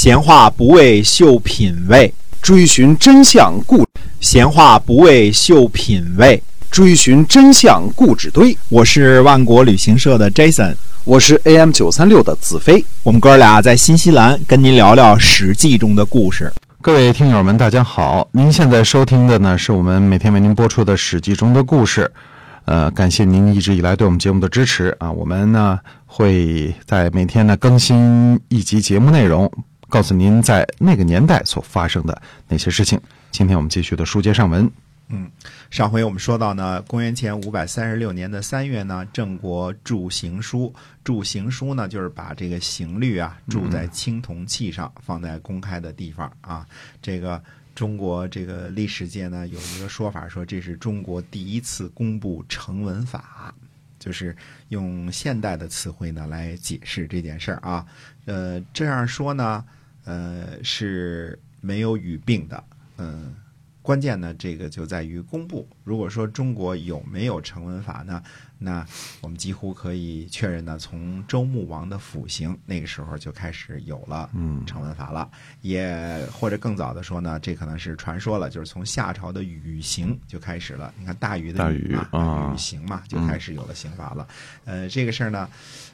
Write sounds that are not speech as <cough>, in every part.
闲话不为秀品味，追寻真相故闲话不为秀品味。追寻真相故纸堆。我是万国旅行社的 Jason，我是 AM 九三六的子飞。我们哥俩在新西兰跟您聊聊《史记》中的故事。各位听友们，大家好！您现在收听的呢，是我们每天为您播出的《史记》中的故事。呃，感谢您一直以来对我们节目的支持啊！我们呢会在每天呢更新一集节目内容，告诉您在那个年代所发生的那些事情。今天我们继续的书接上文。嗯，上回我们说到呢，公元前五百三十六年的三月呢，郑国铸行书。铸行书呢，就是把这个刑律啊铸在青铜器上，放在公开的地方啊。这个中国这个历史界呢，有一个说法说，这是中国第一次公布成文法，就是用现代的词汇呢来解释这件事儿啊。呃，这样说呢，呃是没有语病的，嗯。关键呢，这个就在于公布。如果说中国有没有成文法呢？那我们几乎可以确认呢，从周穆王的辅刑那个时候就开始有了成文法了。也或者更早的说呢，这可能是传说了，就是从夏朝的禹刑就开始了。你看大禹的禹嘛，禹刑嘛，就开始有了刑法了。呃，这个事儿呢，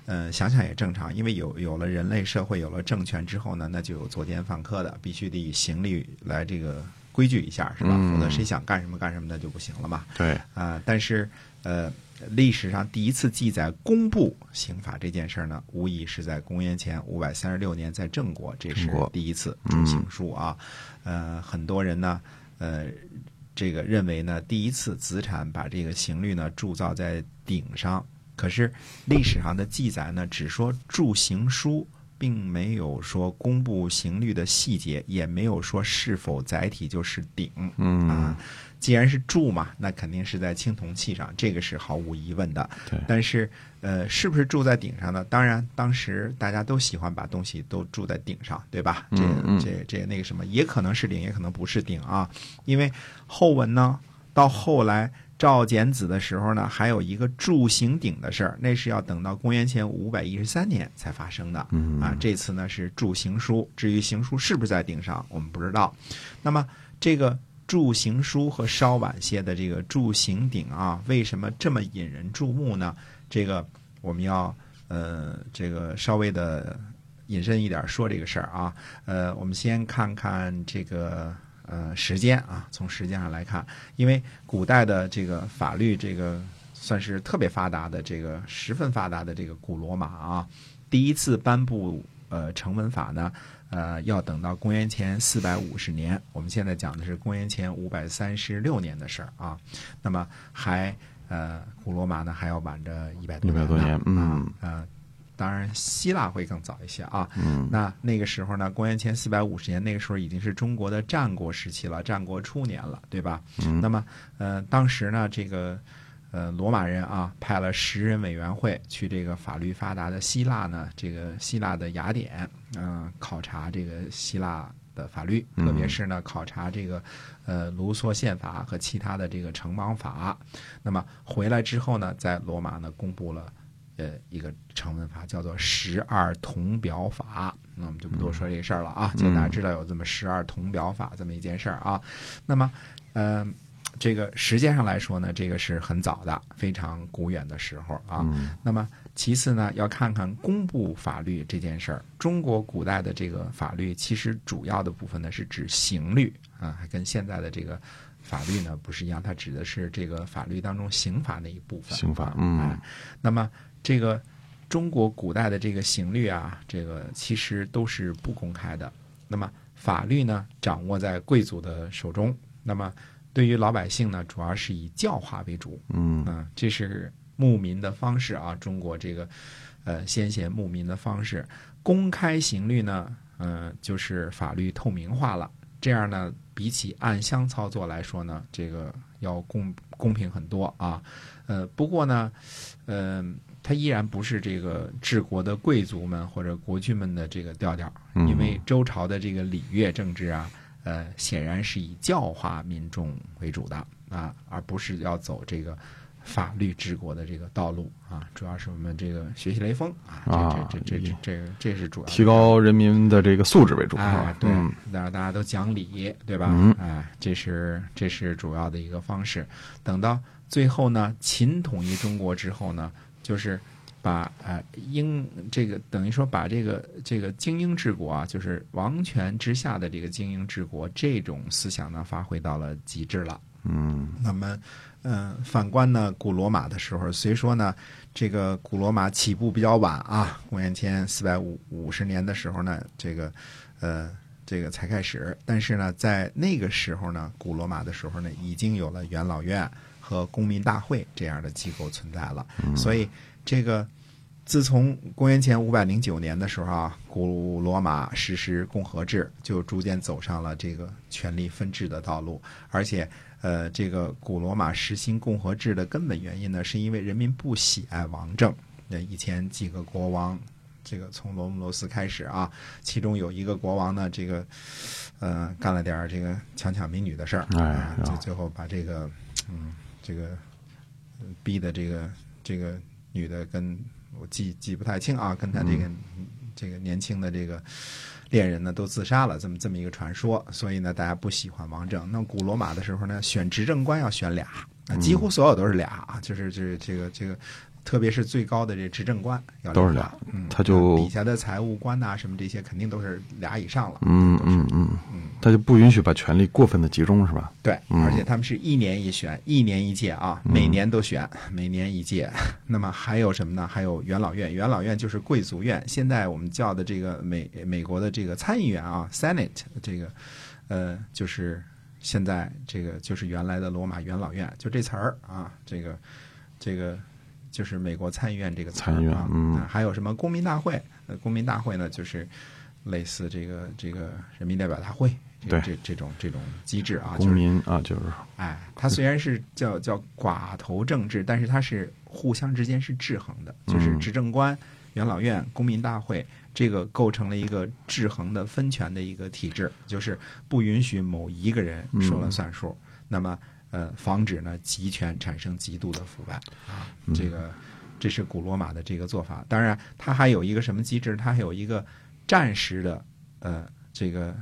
呃，想想也正常，因为有有了人类社会，有了政权之后呢，那就有作奸犯科的，必须得以刑律来这个。规矩一下是吧？否则谁想干什么干什么的就不行了嘛。对啊，但是呃，历史上第一次记载公布刑法这件事呢，无疑是在公元前五百三十六年，在郑国，这是第一次铸刑书啊。呃，很多人呢，呃，这个认为呢，第一次子产把这个刑律呢铸造在鼎上，可是历史上的记载呢，只说铸刑书。并没有说公布刑律的细节，也没有说是否载体就是鼎。嗯啊，既然是铸嘛，那肯定是在青铜器上，这个是毫无疑问的。对。但是，呃，是不是铸在顶上呢？当然，当时大家都喜欢把东西都铸在顶上，对吧？这、这、这那个什么，也可能是鼎，也可能不是鼎啊。因为后文呢，到后来。赵简子的时候呢，还有一个铸刑鼎的事儿，那是要等到公元前五百一十三年才发生的。啊，这次呢是铸刑书，至于刑书是不是在鼎上，我们不知道。那么这个铸刑书和稍晚些的这个铸刑鼎啊，为什么这么引人注目呢？这个我们要呃，这个稍微的引申一点说这个事儿啊。呃，我们先看看这个。呃，时间啊，从时间上来看，因为古代的这个法律，这个算是特别发达的，这个十分发达的这个古罗马啊，第一次颁布呃成文法呢，呃，要等到公元前四百五十年。我们现在讲的是公元前五百三十六年的事儿啊，那么还呃，古罗马呢还要晚着一百多一百多年，嗯啊。当然，希腊会更早一些啊。嗯，那那个时候呢，公元前四百五十年，那个时候已经是中国的战国时期了，战国初年了，对吧？嗯。那么，呃，当时呢，这个呃罗马人啊，派了十人委员会去这个法律发达的希腊呢，这个希腊的雅典，嗯，考察这个希腊的法律，特别是呢，考察这个呃卢梭宪法和其他的这个城邦法。那么回来之后呢，在罗马呢，公布了。呃，一个成文法叫做十二铜表法，那我们就不多说这个事儿了啊。就大家知道有这么十二铜表法这么一件事儿啊。那么，呃，这个时间上来说呢，这个是很早的，非常古远的时候啊。那么，其次呢，要看看公布法律这件事儿。中国古代的这个法律，其实主要的部分呢是指刑律啊，还跟现在的这个法律呢不是一样，它指的是这个法律当中刑法那一部分。刑法，嗯。那么。这个中国古代的这个刑律啊，这个其实都是不公开的。那么法律呢，掌握在贵族的手中。那么对于老百姓呢，主要是以教化为主。嗯，啊，这是牧民的方式啊。中国这个呃先贤牧民的方式，公开刑律呢，嗯，就是法律透明化了。这样呢，比起暗箱操作来说呢，这个要公公平很多啊。呃，不过呢，呃。它依然不是这个治国的贵族们或者国君们的这个调调，因为周朝的这个礼乐政治啊，呃，显然是以教化民众为主的啊，而不是要走这个法律治国的这个道路啊，主要是我们这个学习雷锋啊，啊这这这这这这这是主要提高人民的这个素质为主，是哎吧，？对嗯，让大家都讲理，对吧？嗯哎，这是这是主要的一个方式。等到最后呢，秦统一中国之后呢，就是把呃英这个等于说把这个这个精英治国啊，就是王权之下的这个精英治国这种思想呢，发挥到了极致了。嗯那么，嗯、反观呢，古罗马的时候，虽说呢，这个古罗马起步比较晚啊，公元前四百五五十年的时候呢，这个，呃，这个才开始，但是呢，在那个时候呢，古罗马的时候呢，已经有了元老院和公民大会这样的机构存在了，所以这个。自从公元前五百零九年的时候啊，古罗马实施共和制，就逐渐走上了这个权力分治的道路。而且，呃，这个古罗马实行共和制的根本原因呢，是因为人民不喜爱王政。那以前几个国王，这个从罗姆罗斯开始啊，其中有一个国王呢，这个呃干了点儿这个强抢民女的事儿，哎啊，就最最后把这个嗯这个呃逼的这个这个女的跟我记记不太清啊，跟他这个、这个年轻的这个恋人呢都自杀了，这么这么一个传说，所以呢大家不喜欢王政。那古罗马的时候呢，选执政官要选俩，啊几乎所有都是俩啊，就是就是这个这个。特别是最高的这执政官要都是俩俩，嗯，他就底下的财务官呐、什么这些肯定都是俩以上了，嗯嗯嗯，嗯，他就不允许把权力过分的集中，是吧？对，嗯而且他们是一年一选，一年一届啊，每年都选，每年一届。<laughs> 那么还有什么呢？还有元老院，元老院就是贵族院。现在我们叫的这个美美国的这个参议员啊，Senate 这个，呃，就是现在这个就是原来的罗马元老院，就这词儿啊，这个这个就是美国参议院这个词儿参议院啊。嗯啊还有什么公民大会？呃，公民大会呢，就是类似这个这个人民代表大会。这对这这种这种机制啊，就公是民啊，就是哎，它虽然是叫叫寡头政治，但是它是互相之间是制衡的，就是嗯执政官、元老院、公民大会，这个构成了一个制衡的分权的一个体制，就是不允许某一个人说了算数。那么，呃，防止呢集权产生极度的腐败啊，这个这是古罗马的这个做法。当然，它还有一个什么机制？它还有一个战时的呃这个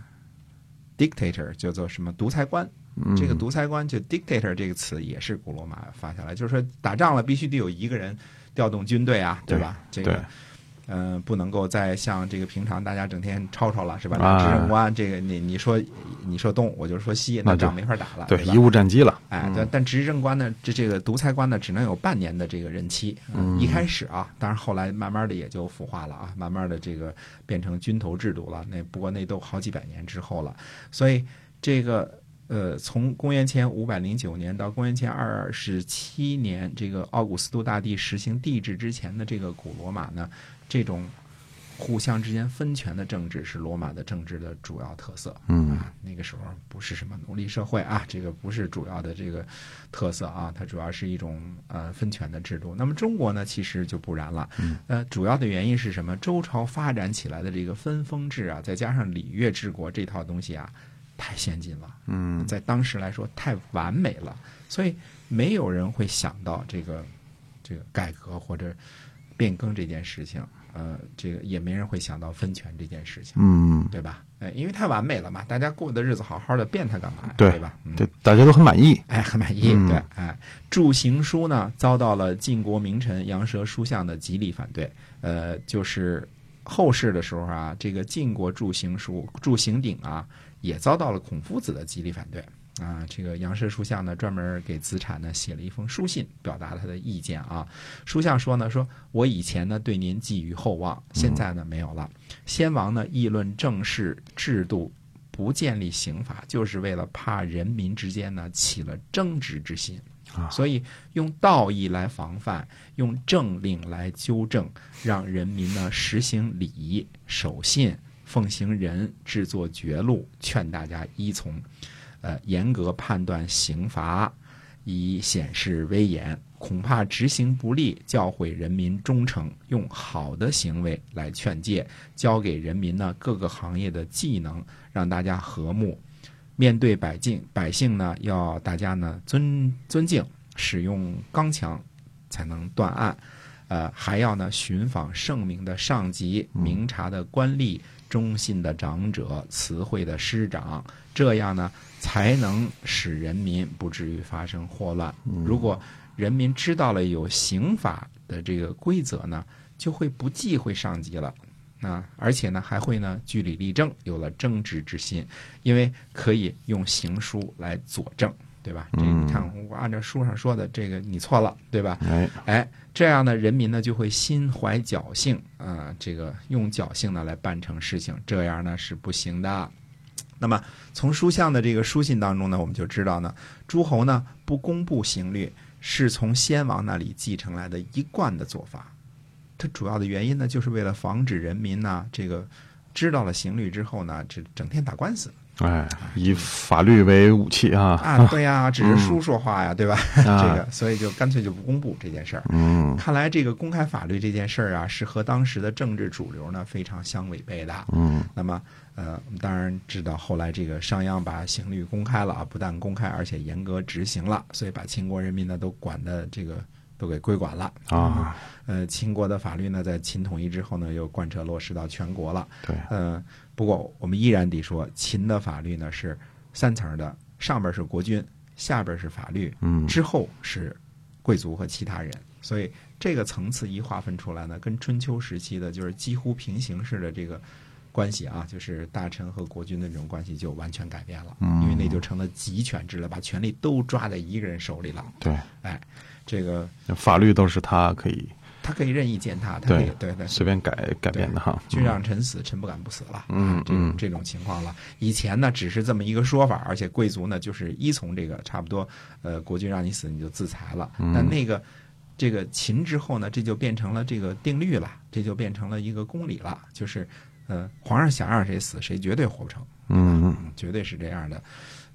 dictator 叫做什么独裁官。嗯这个独裁官就 dictator 这个词也是古罗马发下来，就是说打仗了必须得有一个人调动军队啊，对吧？这对个。呃，不能够再像这个平常大家整天吵吵了，是吧？啊执政官，这个你你说你说东，我就说西，那仗没法打了，对贻误战机了。哎，嗯但但执政官呢，这这个独裁官呢，只能有半年的这个任期。嗯一开始啊，当然后来慢慢的也就腐化了啊，慢慢的这个变成军头制度了。那不过那都好几百年之后了，所以这个呃，从公元前五百零九年到公元前二十七年，这个奥古斯都大帝实行帝制之前的这个古罗马呢，这种互相之间分权的政治是罗马的政治的主要特色。嗯啊，那个时候不是什么奴隶社会啊，这个不是主要的这个特色啊，它主要是一种呃分权的制度。那么中国呢，其实就不然了。嗯，呃，主要的原因是什么？周朝发展起来的这个分封制啊，再加上礼乐治国这套东西啊，太先进了。嗯在当时来说太完美了，所以没有人会想到这个这个改革或者变更这件事情。呃，这个也没人会想到分权这件事情。嗯，对吧？哎，因为太完美了嘛，大家过的日子好好的，变它干嘛呀？对对吧？嗯对，大家都很满意。哎，很满意。嗯对，哎，铸行书呢，遭到了晋国名臣杨蛇书相的极力反对。呃，就是后世的时候啊，这个晋国铸行书、铸行鼎啊，也遭到了孔夫子的极力反对。啊，这个杨氏书相呢，专门给子产呢写了一封书信，表达他的意见啊。书相说呢，说我以前呢对您寄予厚望，现在呢没有了。先王呢议论政事制度，不建立刑法，就是为了怕人民之间呢起了争执之心啊，所以用道义来防范，用政令来纠正，让人民呢实行礼、守信、奉行仁，制作绝路，劝大家依从。呃，严格判断刑罚，以显示威严。恐怕执行不力，教诲人民忠诚，用好的行为来劝诫，教给人民呢各个行业的技能，让大家和睦。面对百姓，百姓呢要大家呢尊尊敬使用刚强才能断案，呃，还要呢寻访圣明的上级、明察的官吏、忠信的长者、慈惠的师长，这样呢才能使人民不至于发生祸乱。如果人民知道了有刑法的这个规则呢，就会不忌讳上级了。啊，而且呢，还会呢据理力争，有了正直之心，因为可以用刑书来佐证，对吧？这你看，我按照书上说的，这个你错了，对吧？哎，哎，这样呢，人民呢就会心怀侥幸啊、这个用侥幸呢来办成事情，这样呢是不行的。那么从书相的这个书信当中呢，我们就知道呢，诸侯呢不公布刑律，是从先王那里继承来的一贯的做法。它主要的原因呢，就是为了防止人民呢这个知道了刑律之后呢，这整天打官司哎，以法律为武器啊，啊，对呀，只是书说话呀，对吧？啊 <laughs> 这个，所以就干脆就不公布这件事儿。嗯看来这个公开法律这件事儿啊，是和当时的政治主流呢非常相违背的。嗯那么，呃，我们当然知道后来这个商鞅把刑律公开了啊，不但公开，而且严格执行了，所以把秦国人民呢都管的这个都给归管了。啊，呃，秦国的法律呢，在秦统一之后呢，又贯彻落实到全国了。对，呃，不过我们依然得说，秦的法律呢是三层的，上边是国君，下边是法律，嗯之后是贵族和其他人，所以这个层次一划分出来呢，跟春秋时期的就是几乎平行式的这个关系啊，就是大臣和国君的这种关系就完全改变了，嗯因为那就成了集权制了，把权力都抓在一个人手里了。对，哎，这个法律都是他可以他可以任意践踏，他可以对对随便改改变的哈。君让臣死，臣不敢不死了。嗯啊这种嗯这种情况了。以前呢，只是这么一个说法，而且贵族呢，就是依从这个，差不多，呃，国君让你死，你就自裁了。嗯但那个这个秦之后呢，这就变成了这个定律了，这就变成了一个公理了，就是，呃，皇上想让谁死，谁绝对活不成。嗯嗯，绝对是这样的。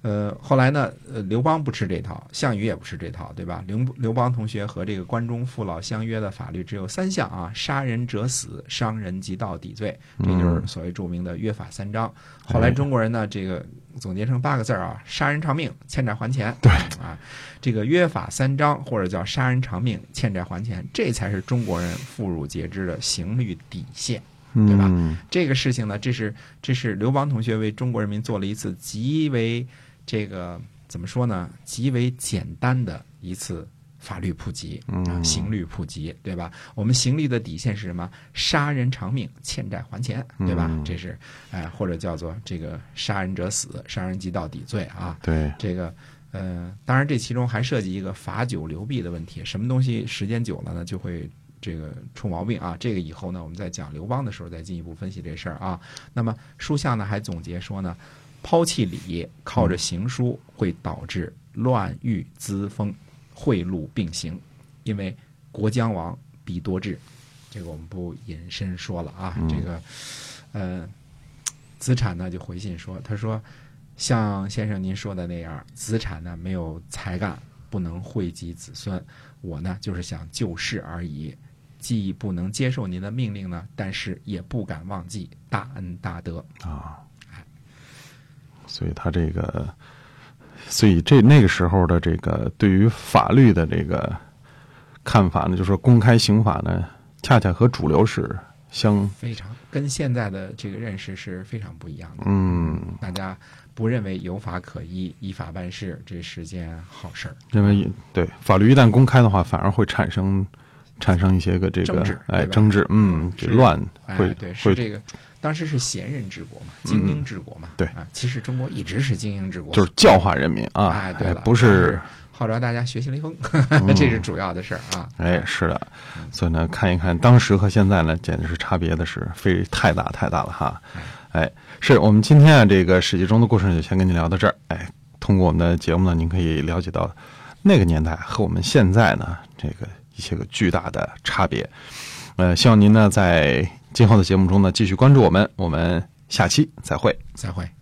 呃，后来呢，呃，刘邦不吃这套，项羽也不吃这套，对吧？刘刘邦同学和这个关中父老相约的法律只有三项啊：杀人者死，伤人及盗抵罪，这就是所谓著名的约法三章。后来中国人呢，这个总结成八个字儿啊：杀人偿命，欠债还钱。对啊，这个约法三章或者叫杀人偿命，欠债还钱，这才是中国人妇孺皆知的刑律底线。对吧嗯这个事情呢，这是这是刘邦同学为中国人民做了一次极为这个怎么说呢？极为简单的一次法律普及，啊，嗯刑律普及，对吧？我们刑律的底线是什么？杀人偿命，欠债还钱，对吧？嗯这是哎、或者叫做这个杀人者死，杀人即到底罪啊。对，这个呃，当然这其中还涉及一个罚酒流弊的问题。什么东西时间久了呢，就会这个出毛病啊？这个以后呢，我们在讲刘邦的时候再进一步分析这事儿啊。那么书下呢还总结说呢，抛弃礼，靠着行书会导致乱欲滋风，贿赂并行，因为国将亡必多智。这个我们不引申说了啊。这个呃，子产呢就回信说，他说。像先生您说的那样，子产呢没有才干，不能惠及子孙。我呢就是想救世而已，既不能接受您的命令呢，但是也不敢忘记大恩大德。啊，所以他这个，所以这那个时候的这个对于法律的这个看法呢，就是说公开刑法呢，恰恰和主流是相非常跟现在的这个认识是非常不一样的。嗯，大家不认为有法可依，依法办事，这是件好事儿。认为对法律一旦公开的话，反而会产生产生一些个这个哎争执，嗯，这乱哎会，对，是会这个。当时是贤人治国嘛，精英治国嘛。对啊，其实中国一直是精英治国，就是教化人民啊，哎，对了，不是号召大家学习雷锋，<laughs> 这是主要的事儿啊。哎，是的，所以呢，看一看当时和现在呢，简直是差别的是非太大太大了哈。哎，是我们今天啊，这个史记中的故事呢，就先跟您聊到这儿。哎，通过我们的节目呢，您可以了解到那个年代和我们现在呢，这个一一些个巨大的差别。呃，希望您呢在今后的节目中呢继续关注我们，我们下期再会。再会。